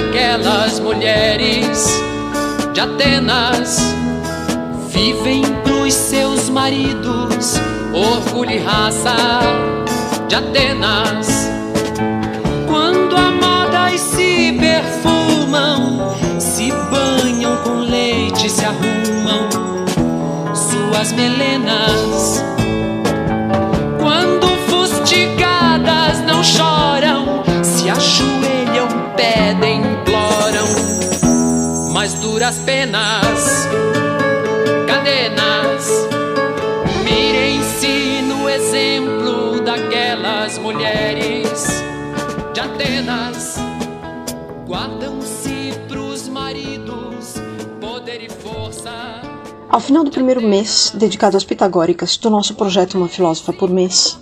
daquelas mulheres de Atenas. Vivem pros seus maridos, orgulho e raça de Atenas. Quando amadas se perfumam, se banham com leite, se arrumam suas melenas. Quando fustigadas não choram, duras penas, cadenas. Mirem-se no exemplo daquelas mulheres de Atenas, guardam-se pros maridos poder e força. Ao final do primeiro mês, dedicado às pitagóricas do nosso projeto Uma Filósofa por Mês,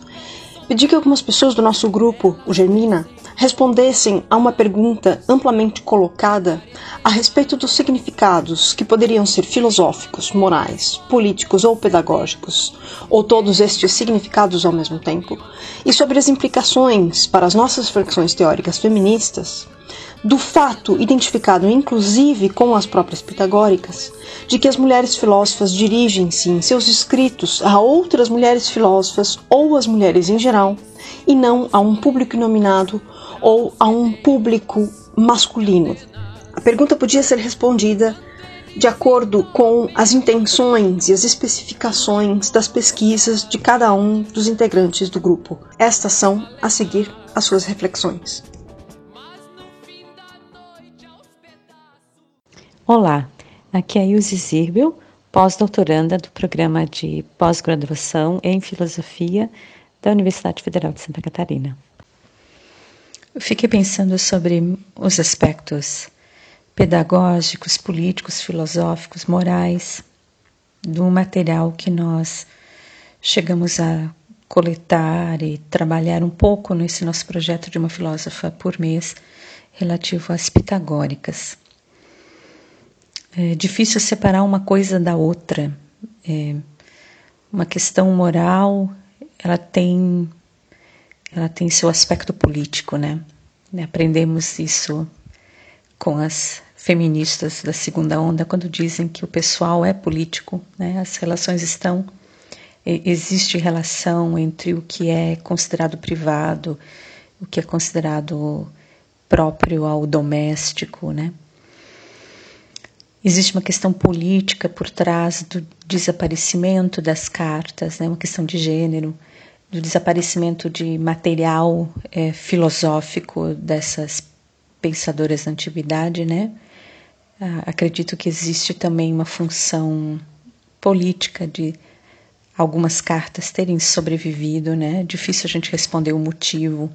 pedi que algumas pessoas do nosso grupo, o Germina, respondessem a uma pergunta amplamente colocada a respeito dos significados que poderiam ser filosóficos, morais, políticos ou pedagógicos, ou todos estes significados ao mesmo tempo, e sobre as implicações para as nossas reflexões teóricas feministas do fato identificado inclusive com as próprias pitagóricas de que as mulheres filósofas dirigem-se em seus escritos a outras mulheres filósofas ou às mulheres em geral, e não a um público inominado ou a um público masculino. A pergunta podia ser respondida de acordo com as intenções e as especificações das pesquisas de cada um dos integrantes do grupo. Estas são, a seguir, as suas reflexões. Olá, aqui é Ilse Zirbel, pós-doutoranda do programa de pós-graduação em Filosofia da Universidade Federal de Santa Catarina. Eu fiquei pensando sobre os aspectos pedagógicos, políticos, filosóficos, morais do material que nós chegamos a coletar e trabalhar um pouco nesse nosso projeto de uma filósofa por mês relativo às pitagóricas. É difícil separar uma coisa da outra. É uma questão moral, ela tem ela tem seu aspecto político, né? Aprendemos isso com as feministas da segunda onda quando dizem que o pessoal é político, né? As relações estão existe relação entre o que é considerado privado, o que é considerado próprio ao doméstico, né? Existe uma questão política por trás do desaparecimento das cartas, né? uma questão de gênero, do desaparecimento de material é, filosófico dessas pensadoras da antiguidade, né? Ah, acredito que existe também uma função política de algumas cartas terem sobrevivido, né? Difícil a gente responder o motivo.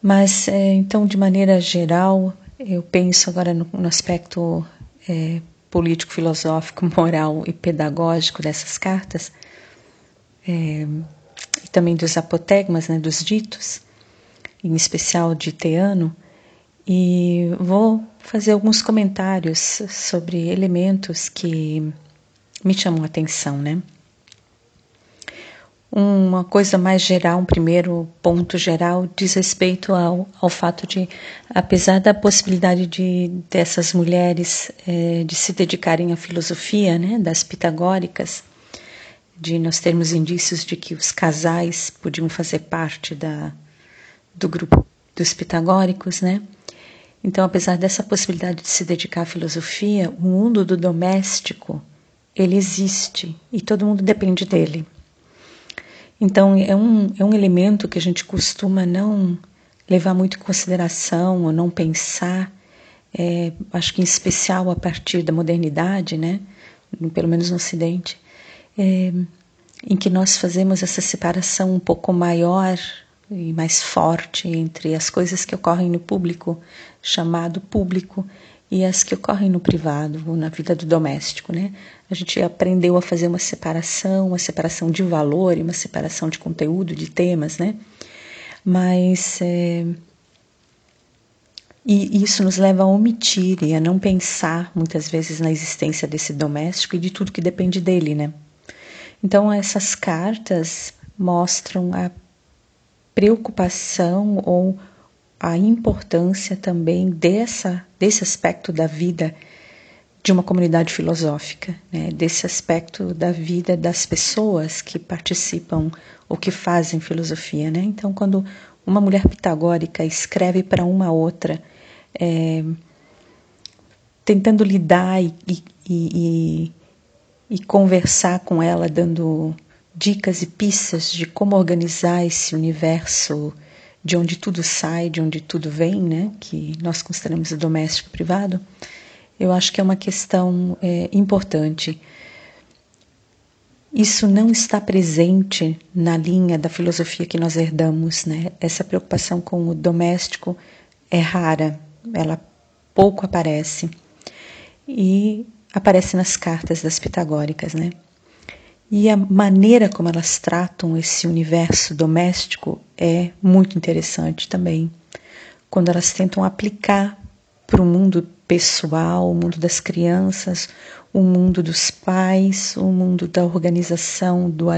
Mas, é, então, de maneira geral, eu penso agora no, no aspecto é, político, filosófico, moral e pedagógico dessas cartas, é, e também dos apotegmas, né, dos ditos, em especial de Teano, e vou fazer alguns comentários sobre elementos que me chamam a atenção, né? Uma coisa mais geral, um primeiro ponto geral, diz respeito ao, ao fato de, apesar da possibilidade de dessas mulheres é, de se dedicarem à filosofia, né, das pitagóricas, de nós termos indícios de que os casais podiam fazer parte da, do grupo dos pitagóricos, né? Então, apesar dessa possibilidade de se dedicar à filosofia, o mundo do doméstico ele existe e todo mundo depende dele. Então, é um, é um elemento que a gente costuma não levar muito em consideração ou não pensar, é, acho que em especial a partir da modernidade, né? pelo menos no Ocidente, é, em que nós fazemos essa separação um pouco maior e mais forte entre as coisas que ocorrem no público, chamado público, e as que ocorrem no privado na vida do doméstico, né? A gente aprendeu a fazer uma separação, uma separação de valor e uma separação de conteúdo, de temas, né? Mas é, e isso nos leva a omitir e a não pensar muitas vezes na existência desse doméstico e de tudo que depende dele, né? Então essas cartas mostram a preocupação ou a importância também dessa, desse aspecto da vida de uma comunidade filosófica, né? desse aspecto da vida das pessoas que participam ou que fazem filosofia. Né? Então, quando uma mulher pitagórica escreve para uma outra, é, tentando lidar e, e, e, e conversar com ela, dando dicas e pistas de como organizar esse universo de onde tudo sai, de onde tudo vem, né? que nós consideramos o doméstico privado, eu acho que é uma questão é, importante. Isso não está presente na linha da filosofia que nós herdamos, né? Essa preocupação com o doméstico é rara, ela pouco aparece e aparece nas cartas das pitagóricas, né? E a maneira como elas tratam esse universo doméstico é muito interessante também. Quando elas tentam aplicar para o mundo pessoal, o mundo das crianças, o mundo dos pais, o mundo da organização, do,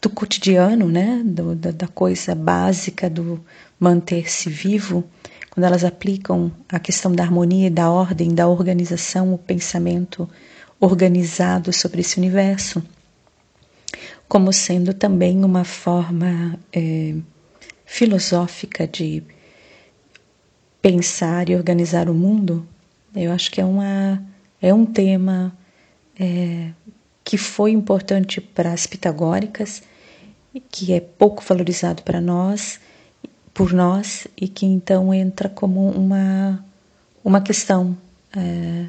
do cotidiano, né? Do, da, da coisa básica do manter-se vivo, quando elas aplicam a questão da harmonia, da ordem, da organização, o pensamento organizado sobre esse universo, como sendo também uma forma é, filosófica de pensar e organizar o mundo, eu acho que é, uma, é um tema é, que foi importante para as pitagóricas, que é pouco valorizado para nós, por nós, e que então entra como uma, uma questão é,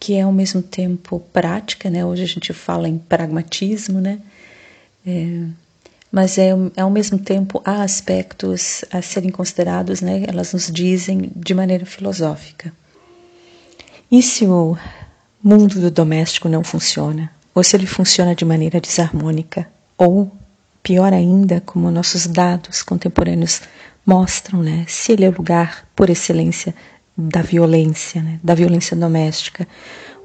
que é ao mesmo tempo prática, né? hoje a gente fala em pragmatismo, né? É, mas é, ao mesmo tempo há aspectos a serem considerados, né? Elas nos dizem de maneira filosófica. E se o mundo do doméstico não funciona, ou se ele funciona de maneira desarmônica, ou pior ainda, como nossos dados contemporâneos mostram, né? Se ele é o lugar por excelência da violência, né? Da violência doméstica,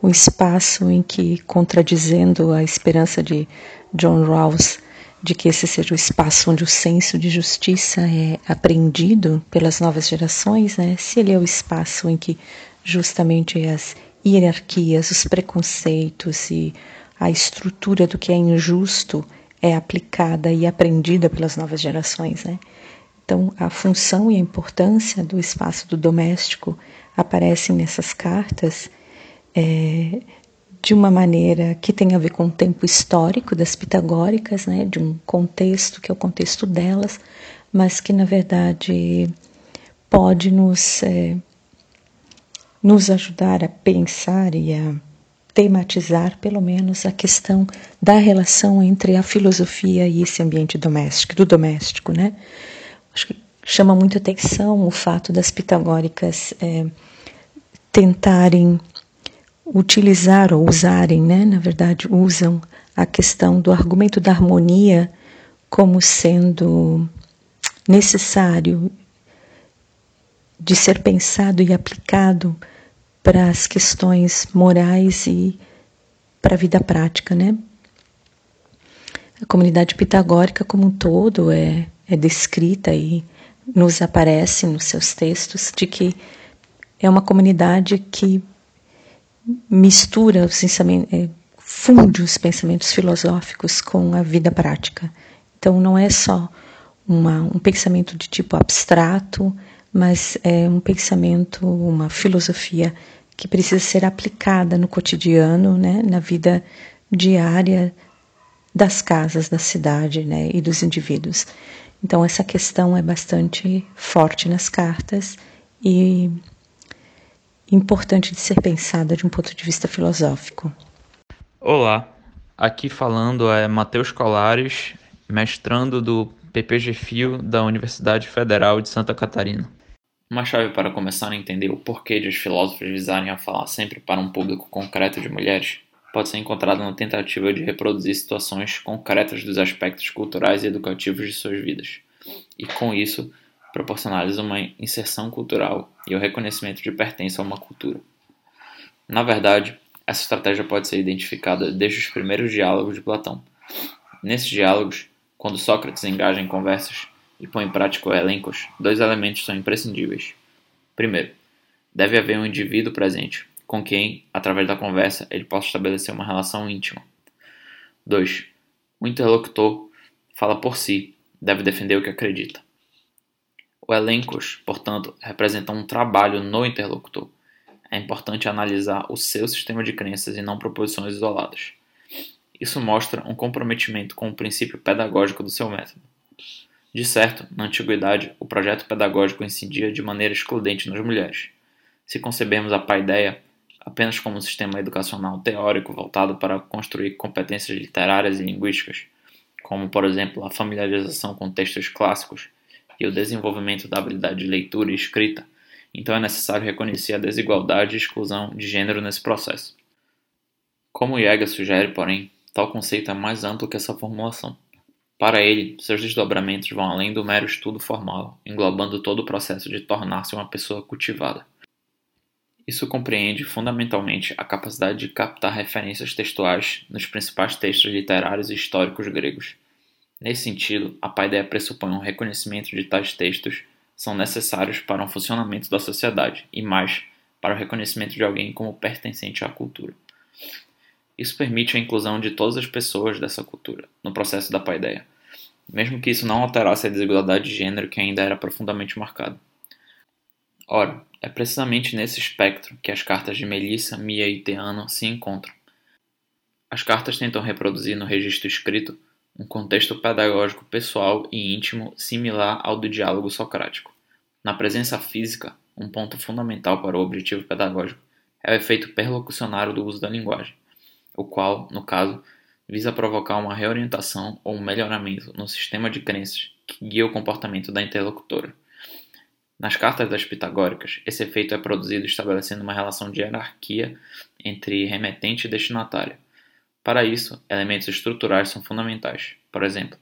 o espaço em que, contradizendo a esperança de John Rawls de que esse seja o espaço onde o senso de justiça é aprendido pelas novas gerações, né? se ele é o espaço em que justamente as hierarquias, os preconceitos e a estrutura do que é injusto é aplicada e aprendida pelas novas gerações. Né? Então, a função e a importância do espaço do doméstico aparecem nessas cartas. É, de uma maneira que tem a ver com o tempo histórico das pitagóricas, né, de um contexto que é o contexto delas, mas que na verdade pode nos, é, nos ajudar a pensar e a tematizar, pelo menos, a questão da relação entre a filosofia e esse ambiente doméstico, do doméstico, né? Acho que chama muito atenção o fato das pitagóricas é, tentarem utilizar ou usarem, né, na verdade, usam a questão do argumento da harmonia como sendo necessário de ser pensado e aplicado para as questões morais e para a vida prática, né? A comunidade pitagórica como um todo é, é descrita e nos aparece nos seus textos de que é uma comunidade que mistura os pensamentos, é, funde os pensamentos filosóficos com a vida prática. Então não é só uma, um pensamento de tipo abstrato, mas é um pensamento, uma filosofia que precisa ser aplicada no cotidiano, né, na vida diária das casas, da cidade né, e dos indivíduos. Então, essa questão é bastante forte nas cartas e importante de ser pensada de um ponto de vista filosófico. Olá, aqui falando é Matheus Colares, mestrando do PPG Fio da Universidade Federal de Santa Catarina. Uma chave para começar a entender o porquê de os filósofos visarem a falar sempre para um público concreto de mulheres pode ser encontrada na tentativa de reproduzir situações concretas dos aspectos culturais e educativos de suas vidas, e com isso proporcionar-lhes uma inserção cultural e o reconhecimento de pertença a uma cultura. Na verdade, essa estratégia pode ser identificada desde os primeiros diálogos de Platão. Nesses diálogos, quando Sócrates engaja em conversas e põe em prática o elencos, dois elementos são imprescindíveis. Primeiro, deve haver um indivíduo presente, com quem, através da conversa, ele possa estabelecer uma relação íntima. 2. O interlocutor fala por si, deve defender o que acredita. O elencos, portanto, representa um trabalho no interlocutor. É importante analisar o seu sistema de crenças e não proposições isoladas. Isso mostra um comprometimento com o princípio pedagógico do seu método. De certo, na antiguidade, o projeto pedagógico incidia de maneira excludente nas mulheres. Se concebermos a paideia apenas como um sistema educacional teórico voltado para construir competências literárias e linguísticas, como, por exemplo, a familiarização com textos clássicos e o desenvolvimento da habilidade de leitura e escrita, então é necessário reconhecer a desigualdade e exclusão de gênero nesse processo. Como Jäger sugere, porém, tal conceito é mais amplo que essa formulação. Para ele, seus desdobramentos vão além do mero estudo formal, englobando todo o processo de tornar-se uma pessoa cultivada. Isso compreende fundamentalmente a capacidade de captar referências textuais nos principais textos literários e históricos gregos. Nesse sentido, a paideia pressupõe um reconhecimento de tais textos são necessários para um funcionamento da sociedade e mais para o reconhecimento de alguém como pertencente à cultura. Isso permite a inclusão de todas as pessoas dessa cultura no processo da paideia, mesmo que isso não alterasse a desigualdade de gênero que ainda era profundamente marcada. Ora, é precisamente nesse espectro que as cartas de Melissa, Mia e Teano se encontram. As cartas tentam reproduzir no registro escrito um contexto pedagógico pessoal e íntimo similar ao do diálogo socrático. Na presença física, um ponto fundamental para o objetivo pedagógico é o efeito perlocucionário do uso da linguagem o qual, no caso, visa provocar uma reorientação ou um melhoramento no sistema de crenças que guia o comportamento da interlocutora. Nas cartas das pitagóricas, esse efeito é produzido estabelecendo uma relação de hierarquia entre remetente e destinatário. Para isso, elementos estruturais são fundamentais. Por exemplo,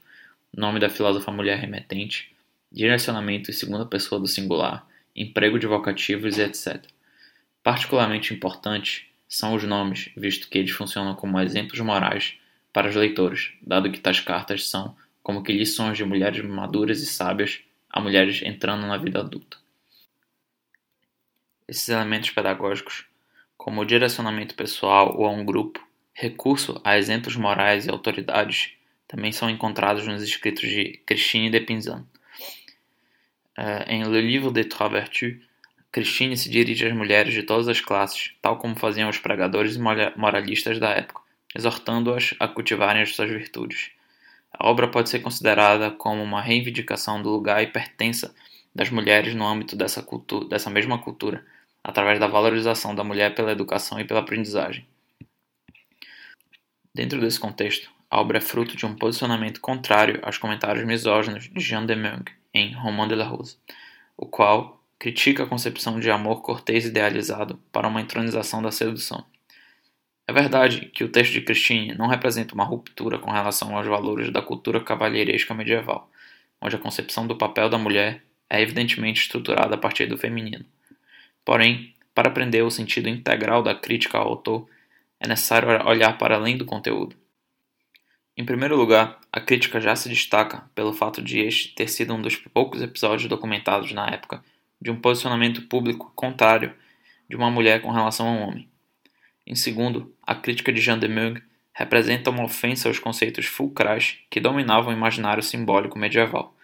nome da filósofa mulher remetente, direcionamento em segunda pessoa do singular, emprego de vocativos e etc. Particularmente importante são os nomes, visto que eles funcionam como exemplos morais para os leitores, dado que tais cartas são como que lições de mulheres maduras e sábias a mulheres entrando na vida adulta. Esses elementos pedagógicos, como o direcionamento pessoal ou a um grupo, recurso a exemplos morais e autoridades, também são encontrados nos escritos de Christine de Pinzan. Uh, em Le Livre des Trois Vertus, Christine se dirige às mulheres de todas as classes, tal como faziam os pregadores e moralistas da época, exortando-as a cultivarem as suas virtudes. A obra pode ser considerada como uma reivindicação do lugar e pertença das mulheres no âmbito dessa, cultura, dessa mesma cultura, através da valorização da mulher pela educação e pela aprendizagem. Dentro desse contexto, a obra é fruto de um posicionamento contrário aos comentários misóginos de Jean de Meung em Roman de la Rose, o qual critica a concepção de amor cortês idealizado para uma entronização da sedução. É verdade que o texto de Christine não representa uma ruptura com relação aos valores da cultura cavalheiresca medieval, onde a concepção do papel da mulher é evidentemente estruturada a partir do feminino. Porém, para aprender o sentido integral da crítica ao autor, é necessário olhar para além do conteúdo. Em primeiro lugar, a crítica já se destaca pelo fato de este ter sido um dos poucos episódios documentados na época de um posicionamento público contrário de uma mulher com relação a um homem. Em segundo, a crítica de Jean de Meung representa uma ofensa aos conceitos fulcrais que dominavam o imaginário simbólico medieval.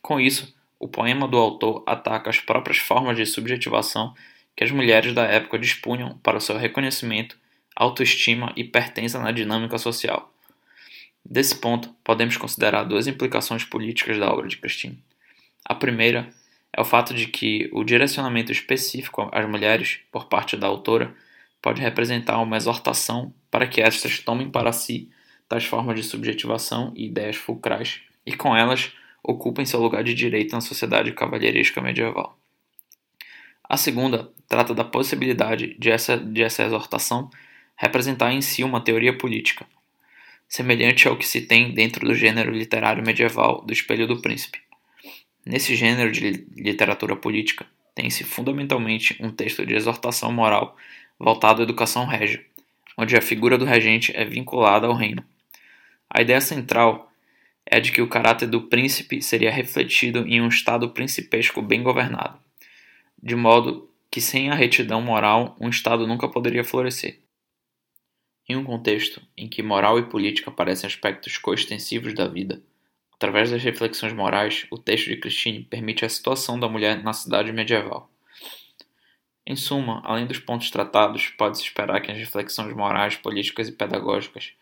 Com isso, o poema do autor ataca as próprias formas de subjetivação que as mulheres da época dispunham para o seu reconhecimento, autoestima e pertença na dinâmica social. Desse ponto, podemos considerar duas implicações políticas da obra de Christine. A primeira é o fato de que o direcionamento específico às mulheres por parte da autora pode representar uma exortação para que estas tomem para si tais formas de subjetivação e ideias fulcrais e com elas ocupem seu lugar de direito na sociedade cavalheiresca medieval. A segunda trata da possibilidade de essa, de essa exortação representar em si uma teoria política, semelhante ao que se tem dentro do gênero literário medieval do Espelho do Príncipe. Nesse gênero de literatura política, tem-se fundamentalmente um texto de exortação moral voltado à educação régia, onde a figura do regente é vinculada ao reino. A ideia central é de que o caráter do príncipe seria refletido em um estado principesco bem governado, de modo que sem a retidão moral um estado nunca poderia florescer. Em um contexto em que moral e política parecem aspectos coextensivos da vida, através das reflexões morais, o texto de Christine permite a situação da mulher na cidade medieval. Em suma, além dos pontos tratados, pode-se esperar que as reflexões morais, políticas e pedagógicas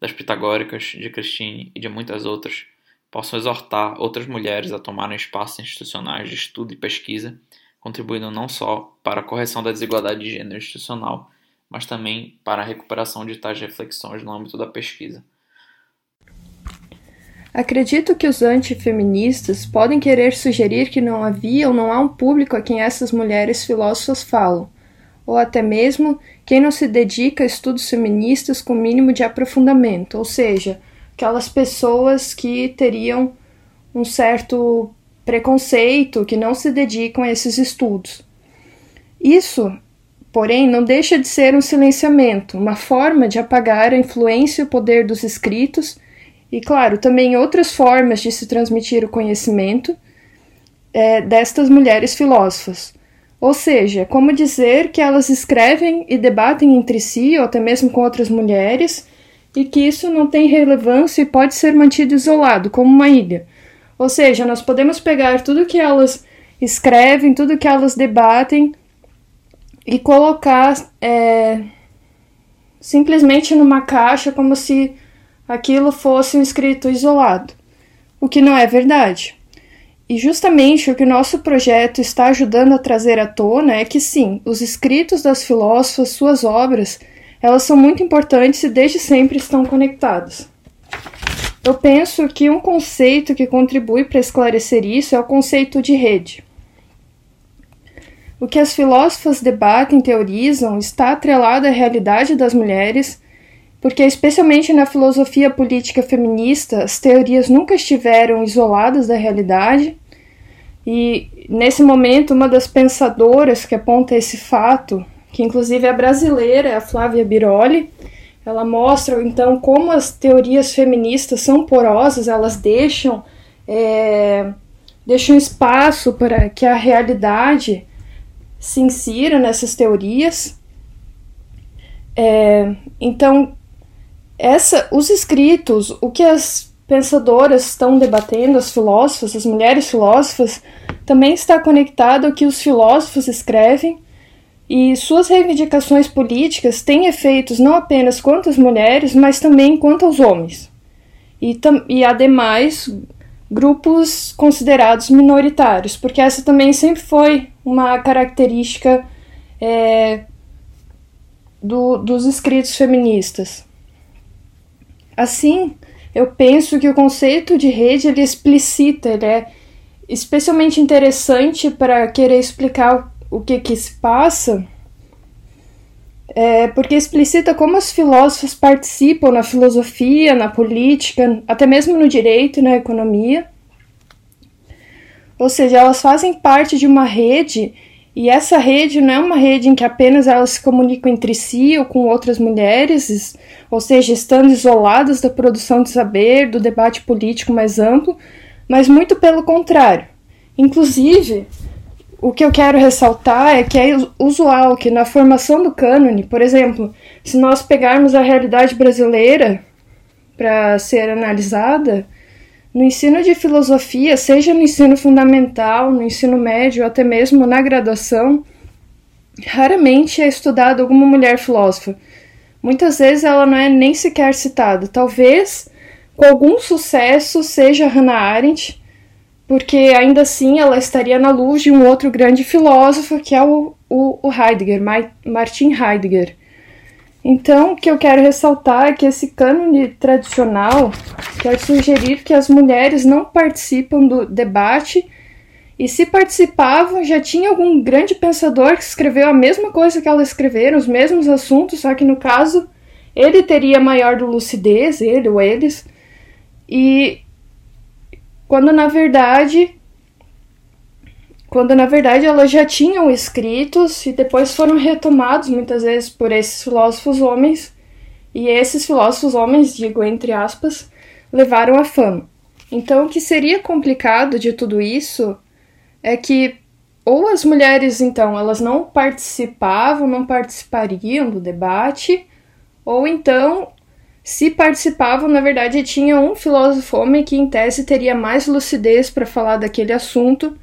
das pitagóricas, de Christine e de muitas outras possam exortar outras mulheres a tomarem espaços institucionais de estudo e pesquisa, contribuindo não só para a correção da desigualdade de gênero institucional, mas também para a recuperação de tais reflexões no âmbito da pesquisa. Acredito que os antifeministas podem querer sugerir que não havia ou não há um público a quem essas mulheres filósofas falam, ou até mesmo quem não se dedica a estudos feministas com mínimo de aprofundamento, ou seja, aquelas pessoas que teriam um certo preconceito, que não se dedicam a esses estudos. Isso, porém, não deixa de ser um silenciamento, uma forma de apagar a influência e o poder dos escritos e, claro, também outras formas de se transmitir o conhecimento é, destas mulheres filósofas. Ou seja, como dizer que elas escrevem e debatem entre si, ou até mesmo com outras mulheres, e que isso não tem relevância e pode ser mantido isolado, como uma ilha. Ou seja, nós podemos pegar tudo que elas escrevem, tudo que elas debatem e colocar é, simplesmente numa caixa como se aquilo fosse um escrito isolado, o que não é verdade. E justamente o que o nosso projeto está ajudando a trazer à tona é que sim, os escritos das filósofas, suas obras, elas são muito importantes e desde sempre estão conectados. Eu penso que um conceito que contribui para esclarecer isso é o conceito de rede. O que as filósofas debatem, teorizam, está atrelado à realidade das mulheres porque, especialmente na filosofia política feminista, as teorias nunca estiveram isoladas da realidade. E, nesse momento, uma das pensadoras que aponta esse fato, que inclusive é brasileira, é a Flávia Biroli, ela mostra então como as teorias feministas são porosas, elas deixam, é, deixam espaço para que a realidade se insira nessas teorias. É, então, essa, os escritos, o que as pensadoras estão debatendo, as filósofas, as mulheres filósofas, também está conectado ao que os filósofos escrevem e suas reivindicações políticas têm efeitos não apenas quanto às mulheres, mas também quanto aos homens. E, e ademais, grupos considerados minoritários, porque essa também sempre foi uma característica é, do, dos escritos feministas. Assim, eu penso que o conceito de rede ele explicita, ele é especialmente interessante para querer explicar o que que se passa, é, porque explicita como os filósofos participam na filosofia, na política, até mesmo no direito e na economia. Ou seja, elas fazem parte de uma rede e essa rede não é uma rede em que apenas elas se comunicam entre si ou com outras mulheres, ou seja, estando isoladas da produção de saber, do debate político mais amplo, mas muito pelo contrário. Inclusive, o que eu quero ressaltar é que é usual que na formação do cânone, por exemplo, se nós pegarmos a realidade brasileira para ser analisada, no ensino de filosofia, seja no ensino fundamental, no ensino médio, até mesmo na graduação, raramente é estudada alguma mulher filósofa. Muitas vezes ela não é nem sequer citada. Talvez com algum sucesso seja Hannah Arendt, porque ainda assim ela estaria na luz de um outro grande filósofo que é o, o, o Heidegger, Martin Heidegger. Então, o que eu quero ressaltar é que esse cânone tradicional quer sugerir que as mulheres não participam do debate e, se participavam, já tinha algum grande pensador que escreveu a mesma coisa que elas escreveram, os mesmos assuntos, só que no caso ele teria maior lucidez, ele ou eles, e quando na verdade quando na verdade elas já tinham escritos e depois foram retomados muitas vezes por esses filósofos homens, e esses filósofos homens, digo entre aspas, levaram a fama. Então, o que seria complicado de tudo isso é que ou as mulheres, então, elas não participavam, não participariam do debate, ou então, se participavam, na verdade, tinha um filósofo homem que, em tese, teria mais lucidez para falar daquele assunto,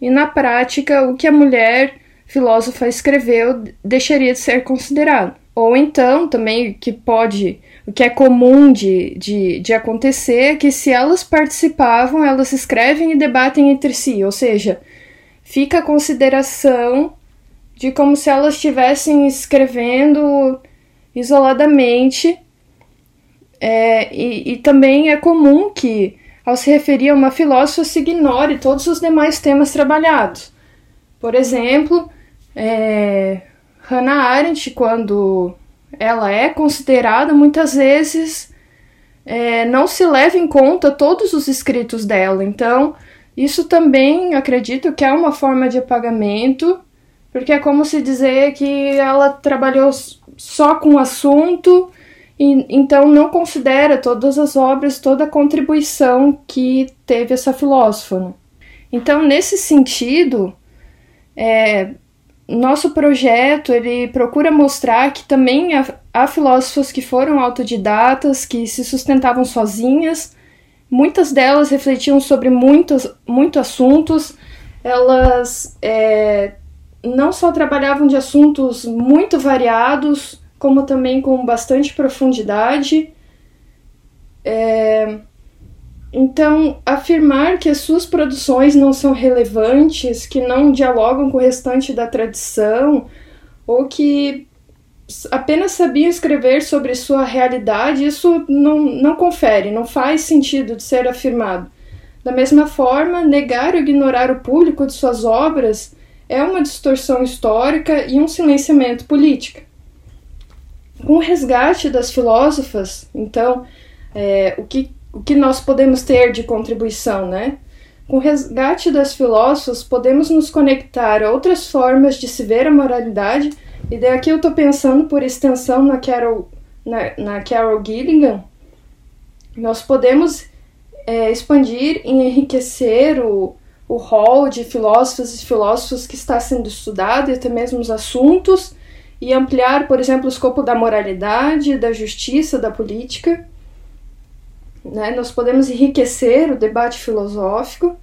e na prática, o que a mulher filósofa escreveu deixaria de ser considerado. Ou então, também, que pode, o que é comum de, de, de acontecer é que se elas participavam, elas escrevem e debatem entre si, ou seja, fica a consideração de como se elas estivessem escrevendo isoladamente. É, e, e também é comum que, ao se referir a uma filósofa, se ignore todos os demais temas trabalhados. Por exemplo, é, Hannah Arendt, quando ela é considerada, muitas vezes é, não se leva em conta todos os escritos dela. Então, isso também acredito que é uma forma de apagamento, porque é como se dizer que ela trabalhou só com o assunto e então não considera todas as obras, toda a contribuição que teve essa filósofa. Né? Então, nesse sentido, é, nosso projeto ele procura mostrar que também há, há filósofos que foram autodidatas, que se sustentavam sozinhas Muitas delas refletiam sobre muitos, muitos assuntos, elas é, não só trabalhavam de assuntos muito variados, como também com bastante profundidade. É, então, afirmar que as suas produções não são relevantes, que não dialogam com o restante da tradição, ou que apenas sabiam escrever sobre sua realidade, isso não, não confere, não faz sentido de ser afirmado. Da mesma forma, negar ou ignorar o público de suas obras é uma distorção histórica e um silenciamento político. Com o resgate das filósofas, então, é, o, que, o que nós podemos ter de contribuição, né? Com o resgate das filósofas, podemos nos conectar a outras formas de se ver a moralidade e daqui eu estou pensando por extensão na Carol, na, na Carol Gilligan, nós podemos é, expandir e enriquecer o, o hall de filósofos e filósofos que está sendo estudado e até mesmo os assuntos e ampliar, por exemplo, o escopo da moralidade, da justiça, da política. Né? Nós podemos enriquecer o debate filosófico,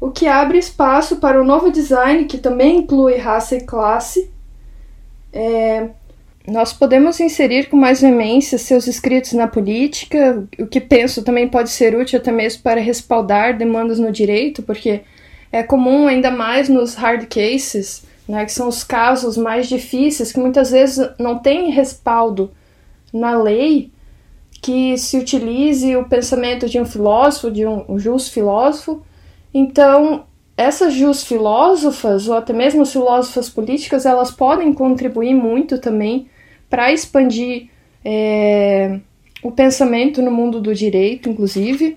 o que abre espaço para um novo design que também inclui raça e classe, é, nós podemos inserir com mais veemência seus escritos na política, o que penso também pode ser útil até mesmo para respaldar demandas no direito, porque é comum ainda mais nos hard cases, né, que são os casos mais difíceis, que muitas vezes não tem respaldo na lei, que se utilize o pensamento de um filósofo, de um, justo filósofo. Então, essas jus filósofas, ou até mesmo as filósofas políticas, elas podem contribuir muito também para expandir é, o pensamento no mundo do direito, inclusive.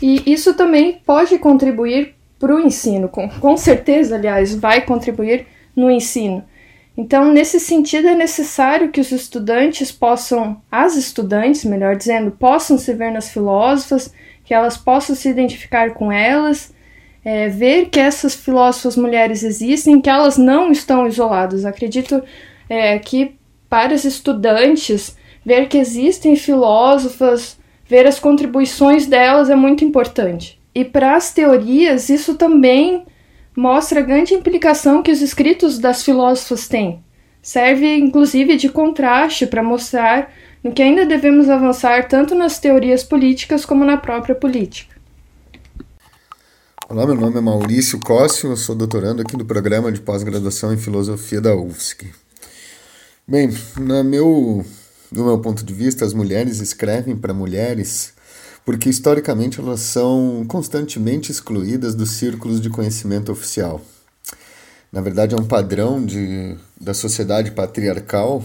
E isso também pode contribuir para o ensino, com, com certeza, aliás, vai contribuir no ensino. Então, nesse sentido, é necessário que os estudantes possam, as estudantes, melhor dizendo, possam se ver nas filósofas que elas possam se identificar com elas, é, ver que essas filósofas mulheres existem, que elas não estão isoladas. Acredito é, que para os estudantes, ver que existem filósofas, ver as contribuições delas é muito importante. E para as teorias, isso também mostra a grande implicação que os escritos das filósofas têm. Serve inclusive de contraste para mostrar no que ainda devemos avançar tanto nas teorias políticas como na própria política. Olá, meu nome é Maurício Cóssio, eu sou doutorando aqui no programa de pós-graduação em filosofia da UFSC. Bem, no meu, do meu ponto de vista, as mulheres escrevem para mulheres porque historicamente elas são constantemente excluídas dos círculos de conhecimento oficial. Na verdade, é um padrão de, da sociedade patriarcal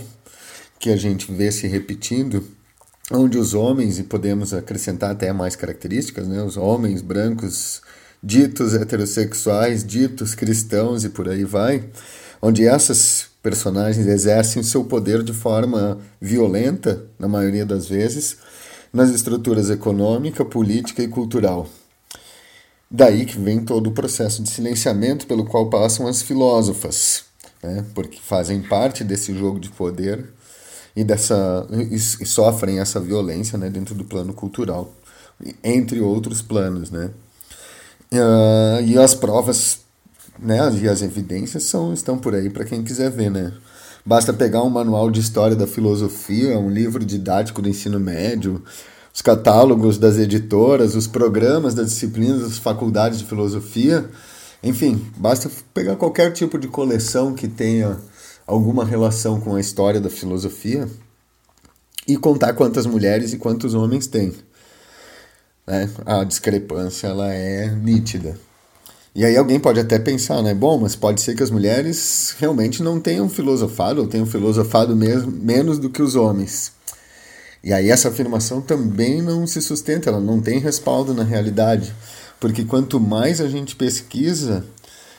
que a gente vê se repetindo, onde os homens, e podemos acrescentar até mais características, né? os homens brancos ditos heterossexuais, ditos cristãos e por aí vai, onde essas personagens exercem seu poder de forma violenta, na maioria das vezes, nas estruturas econômica, política e cultural. Daí que vem todo o processo de silenciamento pelo qual passam as filósofas, né? porque fazem parte desse jogo de poder e, dessa, e, sofrem essa violência né? dentro do plano cultural, entre outros planos. Né? Uh, e as provas né, e as evidências são, estão por aí para quem quiser ver. Né? Basta pegar um manual de história da filosofia, um livro didático do ensino médio, os catálogos das editoras, os programas das disciplinas das faculdades de filosofia. Enfim, basta pegar qualquer tipo de coleção que tenha alguma relação com a história da filosofia e contar quantas mulheres e quantos homens tem. Né? A discrepância ela é nítida. E aí alguém pode até pensar, né? Bom, mas pode ser que as mulheres realmente não tenham filosofado ou tenham filosofado mesmo, menos do que os homens. E aí essa afirmação também não se sustenta, ela não tem respaldo na realidade. Porque quanto mais a gente pesquisa,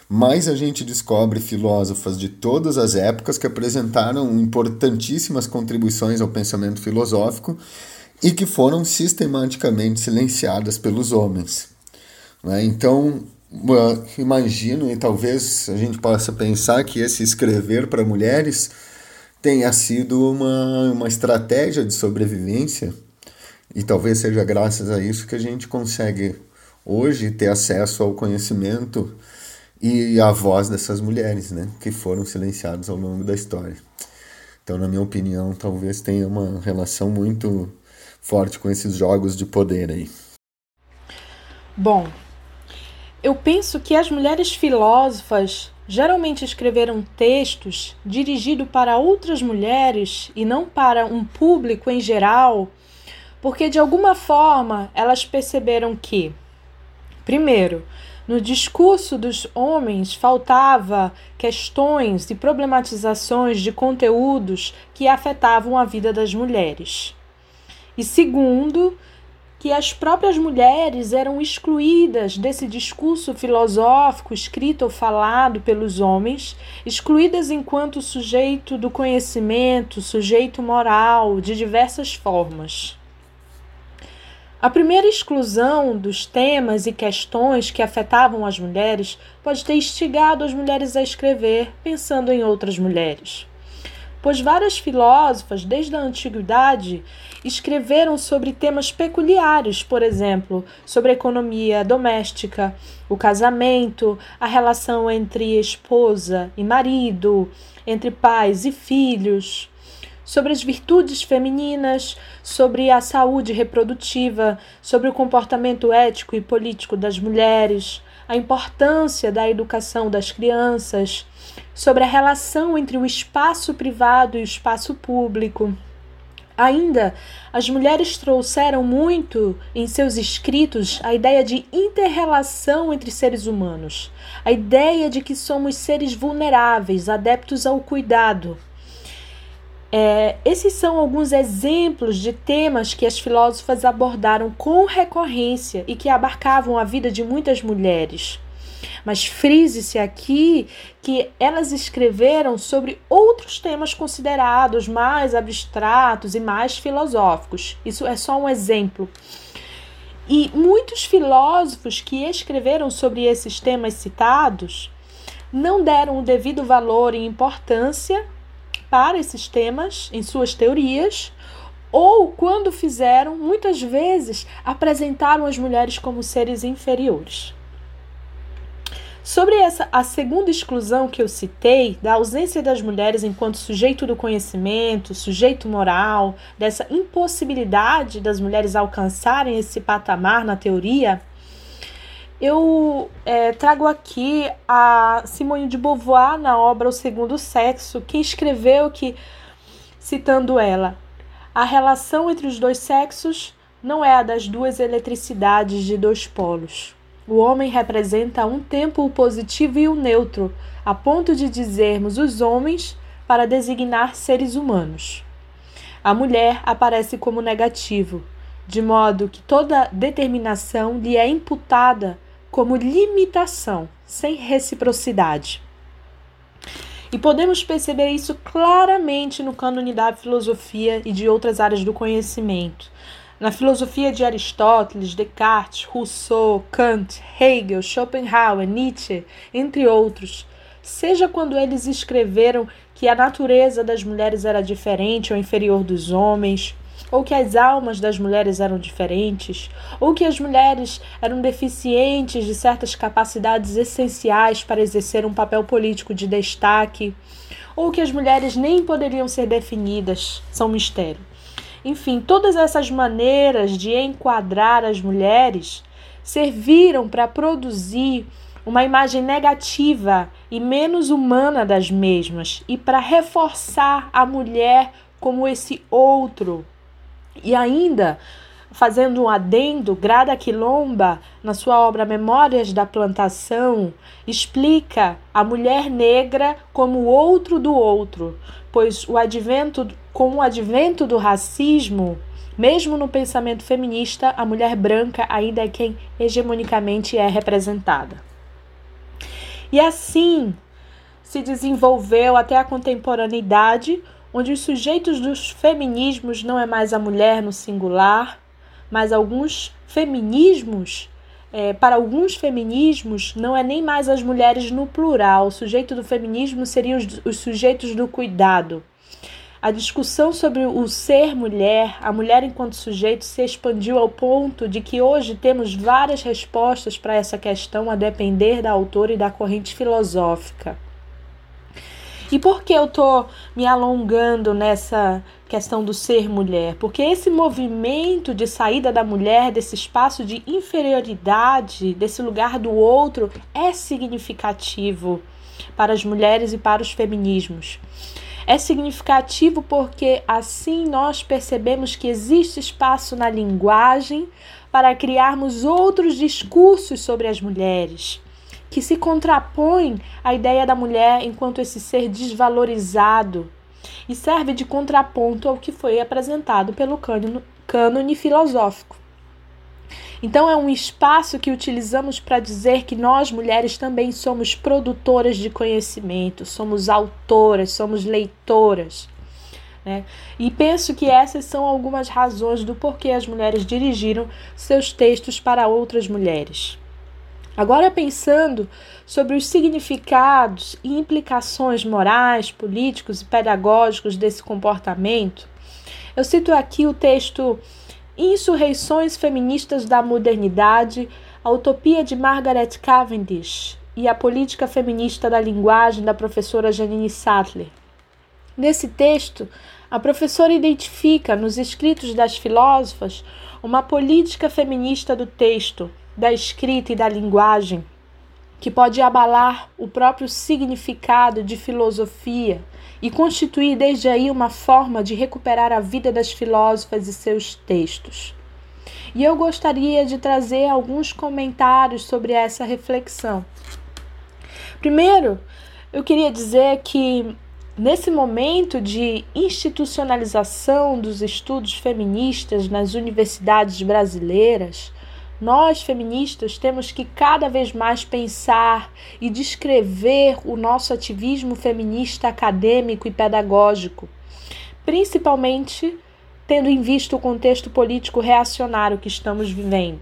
mais a gente descobre filósofas de todas as épocas que apresentaram importantíssimas contribuições ao pensamento filosófico e que foram sistematicamente silenciadas pelos homens. Né? Então, imagino e talvez a gente possa pensar que esse escrever para mulheres tenha sido uma, uma estratégia de sobrevivência e talvez seja graças a isso que a gente consegue hoje ter acesso ao conhecimento e à voz dessas mulheres, né, que foram silenciadas ao longo da história. Então, na minha opinião, talvez tenha uma relação muito forte com esses jogos de poder aí. Bom, eu penso que as mulheres filósofas geralmente escreveram textos dirigidos para outras mulheres e não para um público em geral, porque de alguma forma elas perceberam que, primeiro, no discurso dos homens faltava questões e problematizações de conteúdos que afetavam a vida das mulheres. E segundo, que as próprias mulheres eram excluídas desse discurso filosófico escrito ou falado pelos homens, excluídas enquanto sujeito do conhecimento, sujeito moral, de diversas formas. A primeira exclusão dos temas e questões que afetavam as mulheres pode ter instigado as mulheres a escrever pensando em outras mulheres pois várias filósofas, desde a antiguidade, escreveram sobre temas peculiares, por exemplo, sobre a economia doméstica, o casamento, a relação entre esposa e marido, entre pais e filhos, sobre as virtudes femininas, sobre a saúde reprodutiva, sobre o comportamento ético e político das mulheres, a importância da educação das crianças sobre a relação entre o espaço privado e o espaço público. Ainda, as mulheres trouxeram muito em seus escritos a ideia de interrelação entre seres humanos, a ideia de que somos seres vulneráveis, adeptos ao cuidado. É, esses são alguns exemplos de temas que as filósofas abordaram com recorrência e que abarcavam a vida de muitas mulheres. Mas frise-se aqui que elas escreveram sobre outros temas considerados mais abstratos e mais filosóficos. Isso é só um exemplo. E muitos filósofos que escreveram sobre esses temas citados não deram o devido valor e importância para esses temas em suas teorias, ou quando fizeram, muitas vezes apresentaram as mulheres como seres inferiores. Sobre essa a segunda exclusão que eu citei, da ausência das mulheres enquanto sujeito do conhecimento, sujeito moral, dessa impossibilidade das mulheres alcançarem esse patamar na teoria, eu é, trago aqui a Simone de Beauvoir na obra O Segundo Sexo, que escreveu que, citando ela, a relação entre os dois sexos não é a das duas eletricidades de dois polos. O homem representa um tempo o positivo e o neutro, a ponto de dizermos os homens para designar seres humanos. A mulher aparece como negativo, de modo que toda determinação lhe é imputada como limitação, sem reciprocidade. E podemos perceber isso claramente no cânone da filosofia e de outras áreas do conhecimento. Na filosofia de Aristóteles, Descartes, Rousseau, Kant, Hegel, Schopenhauer, Nietzsche, entre outros, seja quando eles escreveram que a natureza das mulheres era diferente ou inferior dos homens, ou que as almas das mulheres eram diferentes, ou que as mulheres eram deficientes de certas capacidades essenciais para exercer um papel político de destaque, ou que as mulheres nem poderiam ser definidas, são mistério. Enfim, todas essas maneiras de enquadrar as mulheres serviram para produzir uma imagem negativa e menos humana das mesmas e para reforçar a mulher como esse outro. E ainda, fazendo um adendo, Grada Quilomba, na sua obra Memórias da Plantação, explica a mulher negra como o outro do outro, pois o advento com o advento do racismo, mesmo no pensamento feminista, a mulher branca ainda é quem hegemonicamente é representada. E assim se desenvolveu até a contemporaneidade, onde os sujeitos dos feminismos não é mais a mulher no singular, mas alguns feminismos, é, para alguns feminismos, não é nem mais as mulheres no plural. O sujeito do feminismo seriam os, os sujeitos do cuidado a discussão sobre o ser mulher, a mulher enquanto sujeito, se expandiu ao ponto de que hoje temos várias respostas para essa questão, a depender da autora e da corrente filosófica. E por que eu estou me alongando nessa questão do ser mulher? Porque esse movimento de saída da mulher desse espaço de inferioridade, desse lugar do outro, é significativo para as mulheres e para os feminismos. É significativo porque assim nós percebemos que existe espaço na linguagem para criarmos outros discursos sobre as mulheres, que se contrapõem à ideia da mulher enquanto esse ser desvalorizado e serve de contraponto ao que foi apresentado pelo cânone filosófico. Então, é um espaço que utilizamos para dizer que nós, mulheres, também somos produtoras de conhecimento, somos autoras, somos leitoras. Né? E penso que essas são algumas razões do porquê as mulheres dirigiram seus textos para outras mulheres. Agora, pensando sobre os significados e implicações morais, políticos e pedagógicos desse comportamento, eu cito aqui o texto Insurreições Feministas da Modernidade, a Utopia de Margaret Cavendish e a Política Feminista da Linguagem da professora Janine Sattler. Nesse texto, a professora identifica nos escritos das filósofas uma política feminista do texto, da escrita e da linguagem, que pode abalar o próprio significado de filosofia e constituir desde aí uma forma de recuperar a vida das filósofas e seus textos. E eu gostaria de trazer alguns comentários sobre essa reflexão. Primeiro, eu queria dizer que nesse momento de institucionalização dos estudos feministas nas universidades brasileiras, nós, feministas, temos que cada vez mais pensar e descrever o nosso ativismo feminista acadêmico e pedagógico, principalmente tendo em vista o contexto político reacionário que estamos vivendo.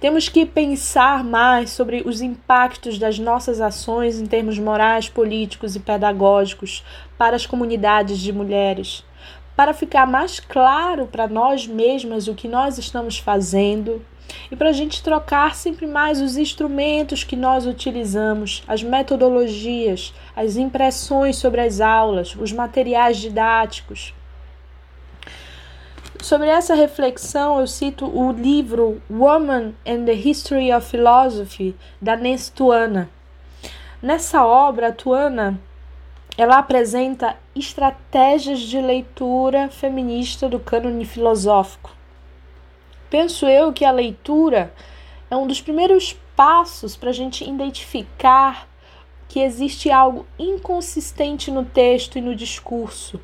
Temos que pensar mais sobre os impactos das nossas ações em termos morais, políticos e pedagógicos para as comunidades de mulheres, para ficar mais claro para nós mesmas o que nós estamos fazendo e para a gente trocar sempre mais os instrumentos que nós utilizamos, as metodologias, as impressões sobre as aulas, os materiais didáticos. Sobre essa reflexão, eu cito o livro Woman and the History of Philosophy, da Nancy Tuana. Nessa obra, Tuana ela apresenta estratégias de leitura feminista do cânone filosófico. Penso eu que a leitura é um dos primeiros passos para a gente identificar que existe algo inconsistente no texto e no discurso.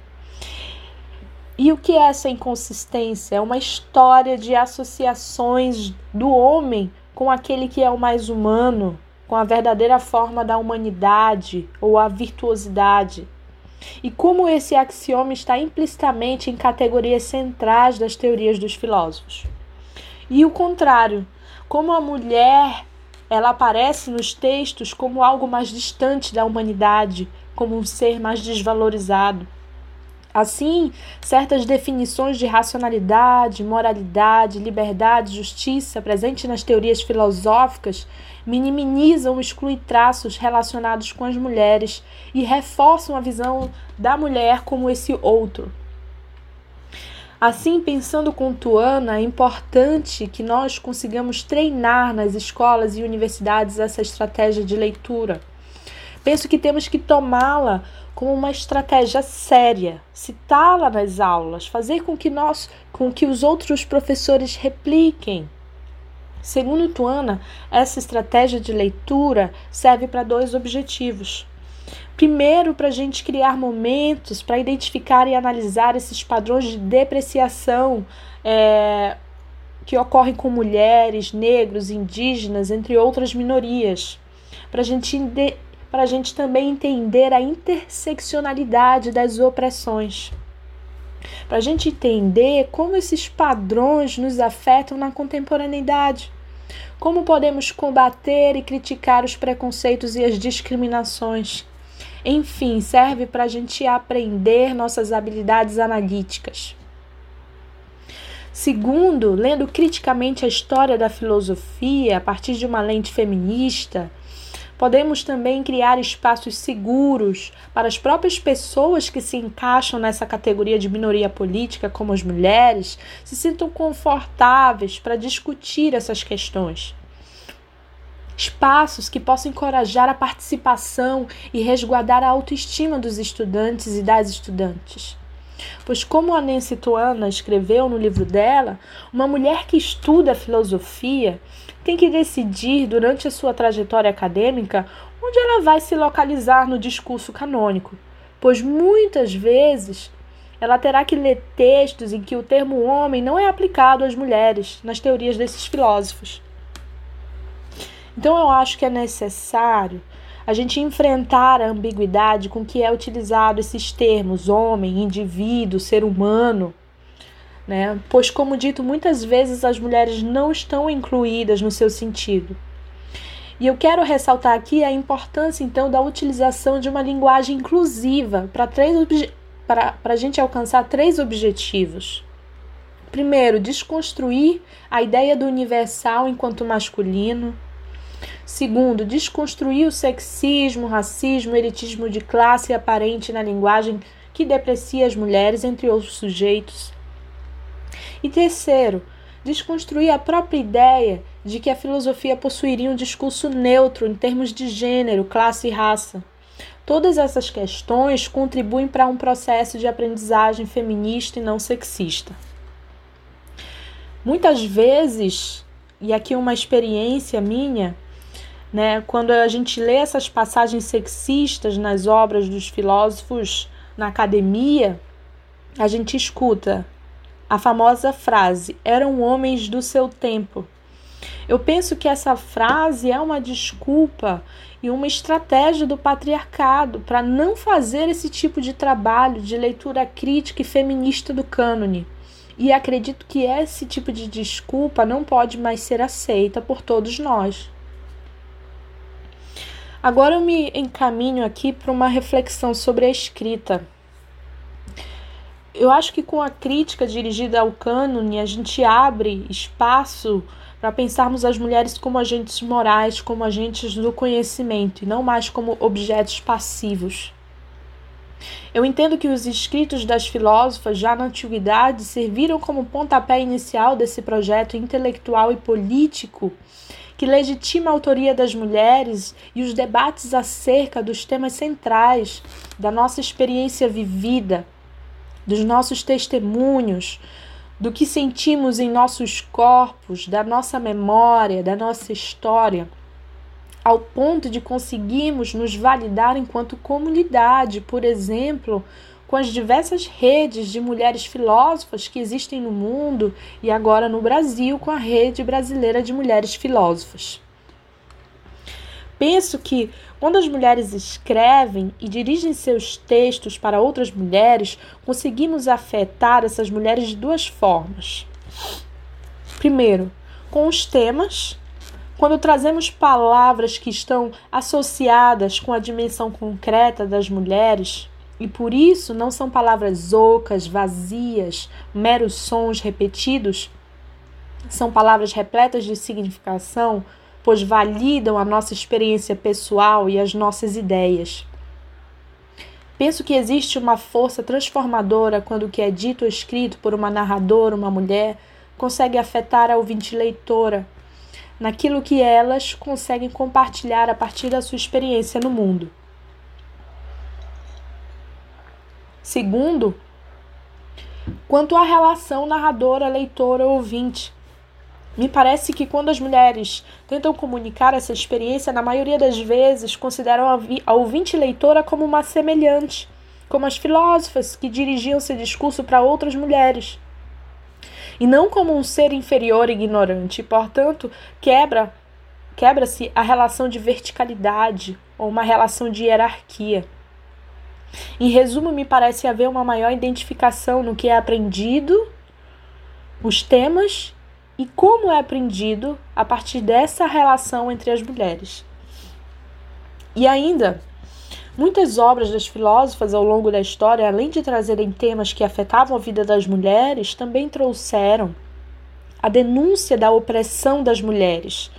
E o que é essa inconsistência? É uma história de associações do homem com aquele que é o mais humano, com a verdadeira forma da humanidade ou a virtuosidade. e como esse axioma está implicitamente em categorias centrais das teorias dos filósofos. E o contrário, como a mulher ela aparece nos textos como algo mais distante da humanidade, como um ser mais desvalorizado. Assim, certas definições de racionalidade, moralidade, liberdade, justiça presentes nas teorias filosóficas minimizam ou excluem traços relacionados com as mulheres e reforçam a visão da mulher como esse outro. Assim, pensando com Tuana, é importante que nós consigamos treinar nas escolas e universidades essa estratégia de leitura. Penso que temos que tomá-la como uma estratégia séria, citá-la nas aulas, fazer com que nós, com que os outros professores repliquem. Segundo Tuana, essa estratégia de leitura serve para dois objetivos. Primeiro, para a gente criar momentos para identificar e analisar esses padrões de depreciação é, que ocorrem com mulheres, negros, indígenas, entre outras minorias. Para gente a gente também entender a interseccionalidade das opressões. Para a gente entender como esses padrões nos afetam na contemporaneidade. Como podemos combater e criticar os preconceitos e as discriminações. Enfim, serve para a gente aprender nossas habilidades analíticas. Segundo, lendo criticamente a história da filosofia a partir de uma lente feminista, Podemos também criar espaços seguros para as próprias pessoas que se encaixam nessa categoria de minoria política, como as mulheres, se sintam confortáveis para discutir essas questões. Espaços que possam encorajar a participação e resguardar a autoestima dos estudantes e das estudantes. Pois, como a Nancy Tuana escreveu no livro dela, uma mulher que estuda filosofia tem que decidir durante a sua trajetória acadêmica onde ela vai se localizar no discurso canônico, pois muitas vezes ela terá que ler textos em que o termo homem não é aplicado às mulheres nas teorias desses filósofos. Então eu acho que é necessário a gente enfrentar a ambiguidade com que é utilizado esses termos homem, indivíduo, ser humano né? Pois, como dito, muitas vezes as mulheres não estão incluídas no seu sentido. E eu quero ressaltar aqui a importância, então, da utilização de uma linguagem inclusiva para a gente alcançar três objetivos. Primeiro, desconstruir a ideia do universal enquanto masculino. Segundo, desconstruir o sexismo, racismo, elitismo de classe aparente na linguagem que deprecia as mulheres, entre outros sujeitos. E terceiro, desconstruir a própria ideia de que a filosofia possuiria um discurso neutro em termos de gênero, classe e raça. Todas essas questões contribuem para um processo de aprendizagem feminista e não sexista. Muitas vezes, e aqui uma experiência minha, né, quando a gente lê essas passagens sexistas nas obras dos filósofos na academia, a gente escuta a famosa frase: eram homens do seu tempo. Eu penso que essa frase é uma desculpa e uma estratégia do patriarcado para não fazer esse tipo de trabalho de leitura crítica e feminista do cânone. E acredito que esse tipo de desculpa não pode mais ser aceita por todos nós. Agora eu me encaminho aqui para uma reflexão sobre a escrita eu acho que com a crítica dirigida ao cânone, a gente abre espaço para pensarmos as mulheres como agentes morais, como agentes do conhecimento e não mais como objetos passivos. Eu entendo que os escritos das filósofas já na antiguidade serviram como pontapé inicial desse projeto intelectual e político que legitima a autoria das mulheres e os debates acerca dos temas centrais da nossa experiência vivida dos nossos testemunhos, do que sentimos em nossos corpos, da nossa memória, da nossa história, ao ponto de conseguirmos nos validar enquanto comunidade, por exemplo, com as diversas redes de mulheres filósofas que existem no mundo e agora no Brasil com a rede brasileira de mulheres filósofas. Penso que quando as mulheres escrevem e dirigem seus textos para outras mulheres, conseguimos afetar essas mulheres de duas formas. Primeiro, com os temas, quando trazemos palavras que estão associadas com a dimensão concreta das mulheres, e por isso não são palavras ocas, vazias, meros sons repetidos, são palavras repletas de significação, pois validam a nossa experiência pessoal e as nossas ideias. Penso que existe uma força transformadora quando o que é dito ou escrito por uma narradora, uma mulher, consegue afetar a ouvinte leitora naquilo que elas conseguem compartilhar a partir da sua experiência no mundo. Segundo, quanto à relação narradora-leitora-ouvinte, me parece que quando as mulheres tentam comunicar essa experiência, na maioria das vezes consideram a ouvinte leitora como uma semelhante, como as filósofas que dirigiam seu discurso para outras mulheres, e não como um ser inferior e ignorante, e, portanto, quebra quebra-se a relação de verticalidade ou uma relação de hierarquia. Em resumo, me parece haver uma maior identificação no que é aprendido, os temas e como é aprendido a partir dessa relação entre as mulheres. E ainda, muitas obras das filósofas ao longo da história, além de trazerem temas que afetavam a vida das mulheres, também trouxeram a denúncia da opressão das mulheres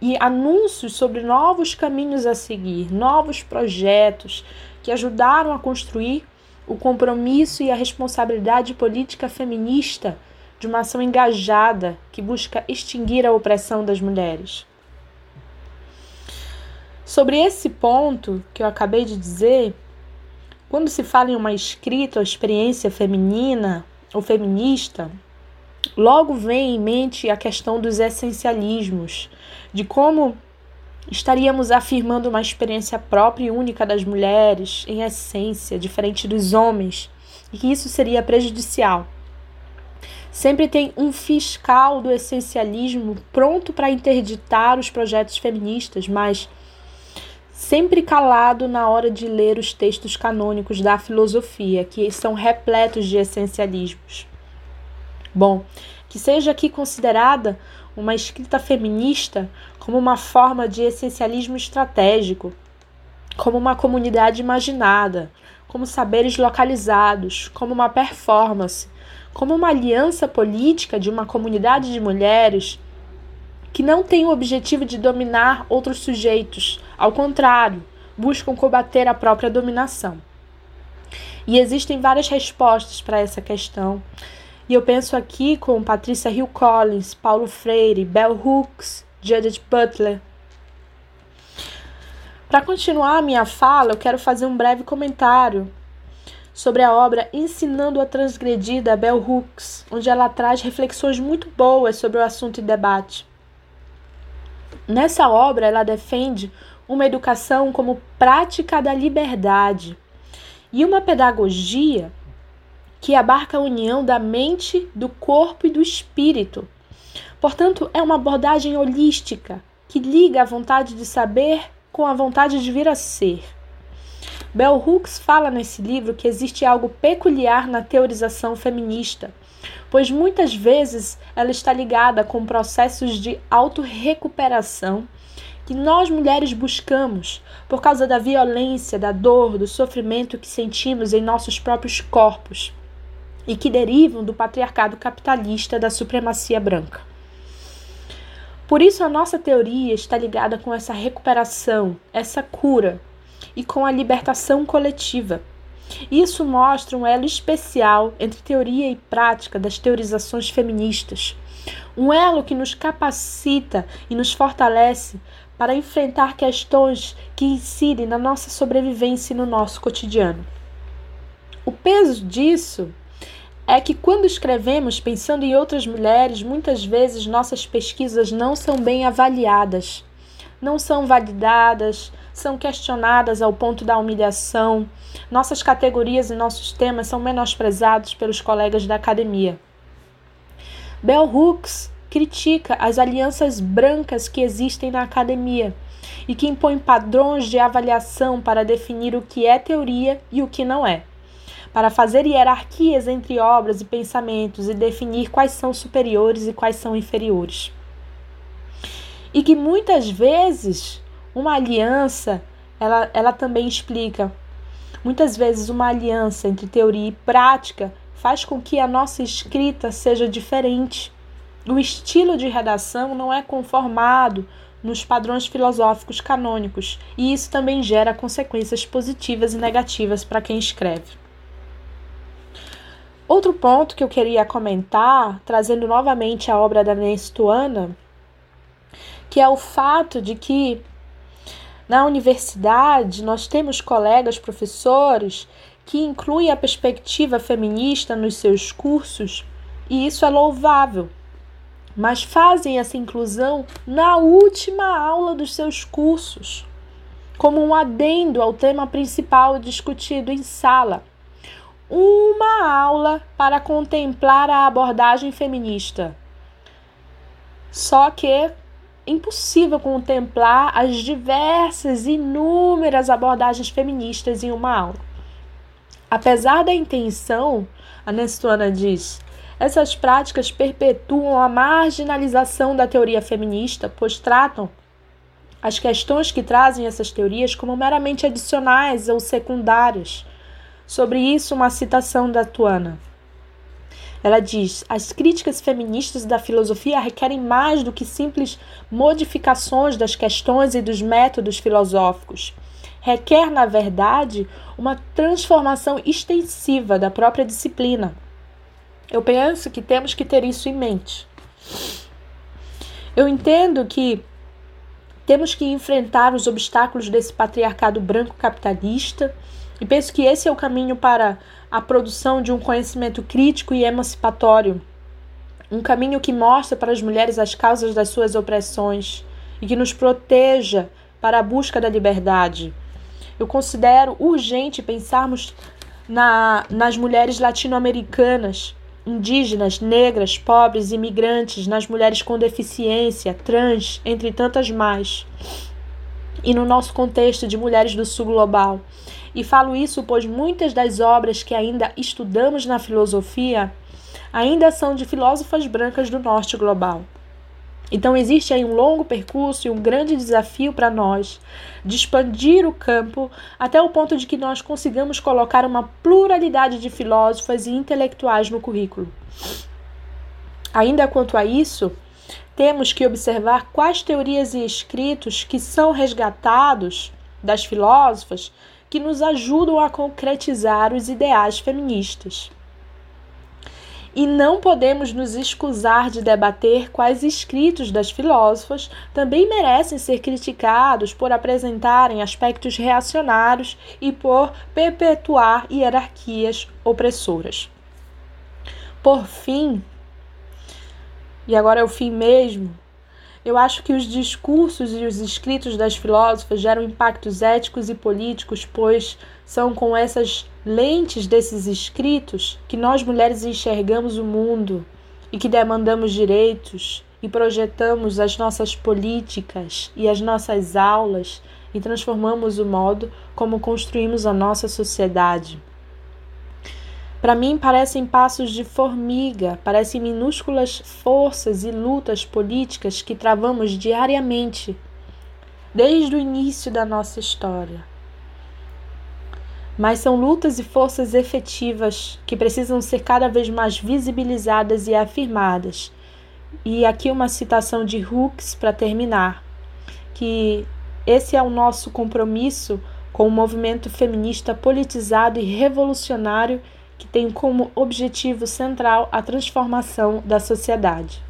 e anúncios sobre novos caminhos a seguir, novos projetos que ajudaram a construir o compromisso e a responsabilidade política feminista de uma ação engajada que busca extinguir a opressão das mulheres. Sobre esse ponto que eu acabei de dizer, quando se fala em uma escrita ou experiência feminina ou feminista, logo vem em mente a questão dos essencialismos, de como estaríamos afirmando uma experiência própria e única das mulheres, em essência, diferente dos homens, e que isso seria prejudicial. Sempre tem um fiscal do essencialismo pronto para interditar os projetos feministas, mas sempre calado na hora de ler os textos canônicos da filosofia, que são repletos de essencialismos. Bom, que seja aqui considerada uma escrita feminista como uma forma de essencialismo estratégico, como uma comunidade imaginada, como saberes localizados, como uma performance, como uma aliança política de uma comunidade de mulheres que não tem o objetivo de dominar outros sujeitos, ao contrário, buscam combater a própria dominação. E existem várias respostas para essa questão. E eu penso aqui com Patrícia Hill Collins, Paulo Freire, Bell Hooks, Judith Butler. Para continuar a minha fala, eu quero fazer um breve comentário sobre a obra Ensinando a Transgredir da Bell Hooks, onde ela traz reflexões muito boas sobre o assunto em debate. Nessa obra, ela defende uma educação como prática da liberdade e uma pedagogia que abarca a união da mente, do corpo e do espírito. Portanto, é uma abordagem holística que liga a vontade de saber com a vontade de vir a ser. Bell Hooks fala nesse livro que existe algo peculiar na teorização feminista, pois muitas vezes ela está ligada com processos de autorrecuperação que nós mulheres buscamos por causa da violência, da dor, do sofrimento que sentimos em nossos próprios corpos e que derivam do patriarcado capitalista da supremacia branca. Por isso, a nossa teoria está ligada com essa recuperação, essa cura e com a libertação coletiva. Isso mostra um elo especial entre teoria e prática das teorizações feministas. Um elo que nos capacita e nos fortalece para enfrentar questões que incidem na nossa sobrevivência e no nosso cotidiano. O peso disso é que quando escrevemos pensando em outras mulheres, muitas vezes nossas pesquisas não são bem avaliadas, não são validadas, são questionadas ao ponto da humilhação. Nossas categorias e nossos temas são menosprezados pelos colegas da academia. Bell Hooks critica as alianças brancas que existem na academia e que impõe padrões de avaliação para definir o que é teoria e o que não é, para fazer hierarquias entre obras e pensamentos e definir quais são superiores e quais são inferiores. E que muitas vezes uma aliança, ela, ela também explica, muitas vezes uma aliança entre teoria e prática faz com que a nossa escrita seja diferente. O estilo de redação não é conformado nos padrões filosóficos canônicos, e isso também gera consequências positivas e negativas para quem escreve. Outro ponto que eu queria comentar, trazendo novamente a obra da Nestuana, que é o fato de que na universidade nós temos colegas professores que incluem a perspectiva feminista nos seus cursos, e isso é louvável. Mas fazem essa inclusão na última aula dos seus cursos, como um adendo ao tema principal discutido em sala uma aula para contemplar a abordagem feminista. Só que impossível contemplar as diversas, inúmeras abordagens feministas em uma aula. Apesar da intenção, a Nestuana diz, essas práticas perpetuam a marginalização da teoria feminista, pois tratam as questões que trazem essas teorias como meramente adicionais ou secundárias, Sobre isso, uma citação da Tuana. Ela diz: as críticas feministas da filosofia requerem mais do que simples modificações das questões e dos métodos filosóficos. Requer, na verdade, uma transformação extensiva da própria disciplina. Eu penso que temos que ter isso em mente. Eu entendo que temos que enfrentar os obstáculos desse patriarcado branco capitalista e penso que esse é o caminho para a produção de um conhecimento crítico e emancipatório. Um caminho que mostra para as mulheres as causas das suas opressões e que nos proteja para a busca da liberdade. Eu considero urgente pensarmos na, nas mulheres latino-americanas, indígenas, negras, pobres, imigrantes, nas mulheres com deficiência, trans, entre tantas mais. E no nosso contexto de mulheres do sul global. E falo isso pois muitas das obras que ainda estudamos na filosofia ainda são de filósofas brancas do norte global. Então existe aí um longo percurso e um grande desafio para nós de expandir o campo até o ponto de que nós consigamos colocar uma pluralidade de filósofas e intelectuais no currículo. Ainda quanto a isso, temos que observar quais teorias e escritos que são resgatados das filósofas que nos ajudam a concretizar os ideais feministas. E não podemos nos excusar de debater quais escritos das filósofas também merecem ser criticados por apresentarem aspectos reacionários e por perpetuar hierarquias opressoras. Por fim, e agora é o fim mesmo, eu acho que os discursos e os escritos das filósofas geram impactos éticos e políticos, pois são com essas lentes desses escritos que nós mulheres enxergamos o mundo e que demandamos direitos e projetamos as nossas políticas e as nossas aulas e transformamos o modo como construímos a nossa sociedade. Para mim, parecem passos de formiga, parecem minúsculas forças e lutas políticas que travamos diariamente, desde o início da nossa história. Mas são lutas e forças efetivas que precisam ser cada vez mais visibilizadas e afirmadas. E aqui uma citação de Hooks para terminar, que esse é o nosso compromisso com o movimento feminista politizado e revolucionário que tem como objetivo central a transformação da sociedade.